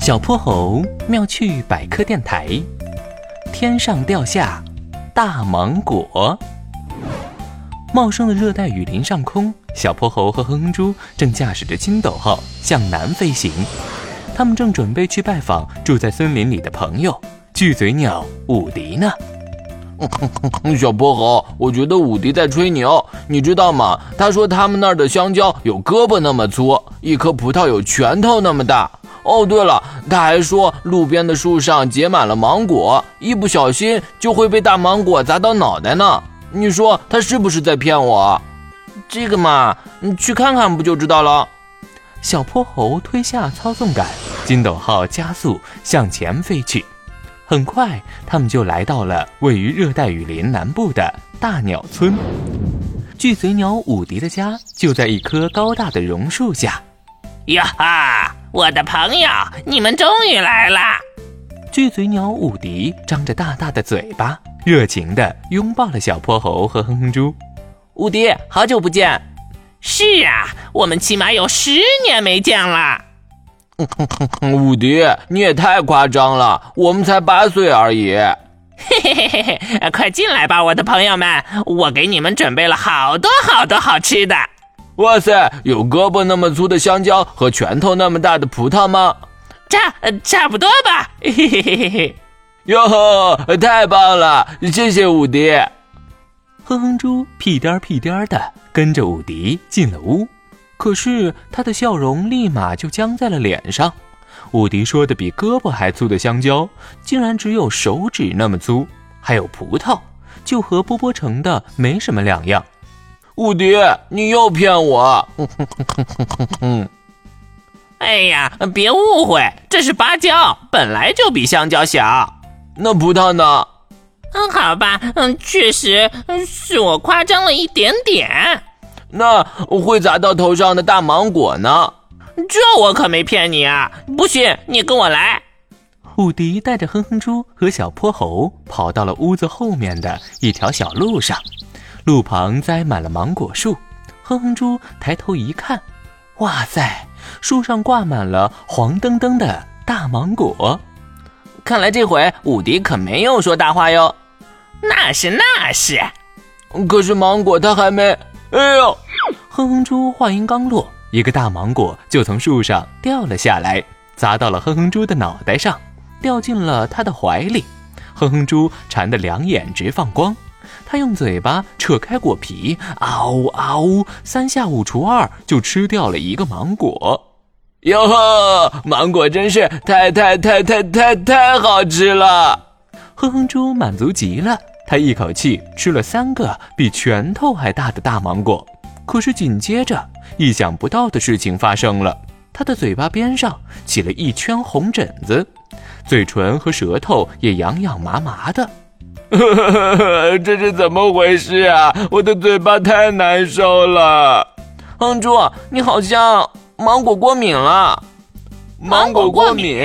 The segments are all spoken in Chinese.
小泼猴妙趣百科电台，天上掉下大芒果。茂盛的热带雨林上空，小泼猴和哼哼猪正驾驶着金斗号向南飞行。他们正准备去拜访住在森林里的朋友巨嘴鸟伍迪呢。小泼猴，我觉得伍迪在吹牛，你知道吗？他说他们那儿的香蕉有胳膊那么粗，一颗葡萄有拳头那么大。哦，对了，他还说路边的树上结满了芒果，一不小心就会被大芒果砸到脑袋呢。你说他是不是在骗我？这个嘛，你去看看不就知道了。小泼猴推下操纵杆，金斗号加速向前飞去。很快，他们就来到了位于热带雨林南部的大鸟村。巨嘴鸟伍迪的家就在一棵高大的榕树下。呀哈！我的朋友，你们终于来了！巨嘴鸟伍迪张着大大的嘴巴，热情地拥抱了小泼猴和哼哼猪。伍迪，好久不见！是啊，我们起码有十年没见了。伍迪，你也太夸张了，我们才八岁而已。嘿嘿嘿嘿嘿，快进来吧，我的朋友们，我给你们准备了好多好多好吃的。哇塞，有胳膊那么粗的香蕉和拳头那么大的葡萄吗？差差不多吧。嘿嘿嘿嘿嘿，哟呵，太棒了，谢谢武迪。哼哼猪屁颠儿屁颠儿的跟着武迪进了屋。可是他的笑容立马就僵在了脸上。武迪说的比胳膊还粗的香蕉，竟然只有手指那么粗；还有葡萄，就和波波城的没什么两样。伍迪，你又骗我！哎呀，别误会，这是芭蕉，本来就比香蕉小。那葡萄呢？嗯，好吧，嗯，确实是我夸张了一点点。那会砸到头上的大芒果呢？这我可没骗你啊！不信，你跟我来。伍迪带着哼哼猪和小泼猴跑到了屋子后面的一条小路上，路旁栽满了芒果树。哼哼猪抬头一看，哇塞，树上挂满了黄澄澄的大芒果。看来这回伍迪可没有说大话哟。那是那是，可是芒果它还没……哎呦！哼哼猪话音刚落，一个大芒果就从树上掉了下来，砸到了哼哼猪的脑袋上，掉进了他的怀里。哼哼猪馋得两眼直放光，他用嘴巴扯开果皮，嗷呜嗷呜，三下五除二就吃掉了一个芒果。哟呵，芒果真是太太太太太太好吃了！哼哼猪满足极了。他一口气吃了三个比拳头还大的大芒果，可是紧接着意想不到的事情发生了，他的嘴巴边上起了一圈红疹子，嘴唇和舌头也痒痒麻麻的。这是怎么回事啊？我的嘴巴太难受了。哼猪，你好像芒果过敏了。芒果过敏？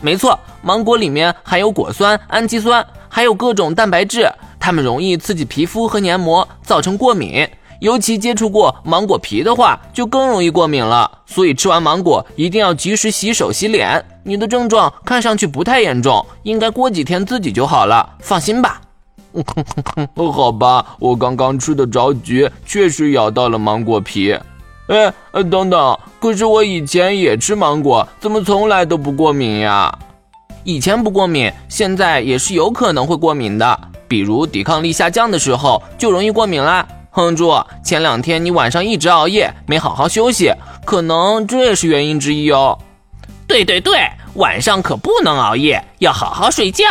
没错，芒果里面含有果酸、氨基酸。还有各种蛋白质，它们容易刺激皮肤和黏膜，造成过敏。尤其接触过芒果皮的话，就更容易过敏了。所以吃完芒果一定要及时洗手洗脸。你的症状看上去不太严重，应该过几天自己就好了。放心吧。好吧，我刚刚吃的着急，确实咬到了芒果皮。哎，等等，可是我以前也吃芒果，怎么从来都不过敏呀？以前不过敏，现在也是有可能会过敏的。比如抵抗力下降的时候，就容易过敏啦。哼猪，前两天你晚上一直熬夜，没好好休息，可能这也是原因之一哦。对对对，晚上可不能熬夜，要好好睡觉。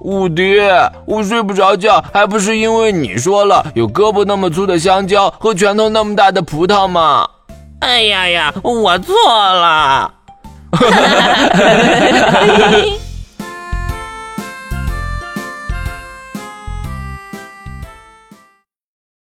五迪，我睡不着觉，还不是因为你说了有胳膊那么粗的香蕉和拳头那么大的葡萄吗？哎呀呀，我错了。哈哈哈哈哈！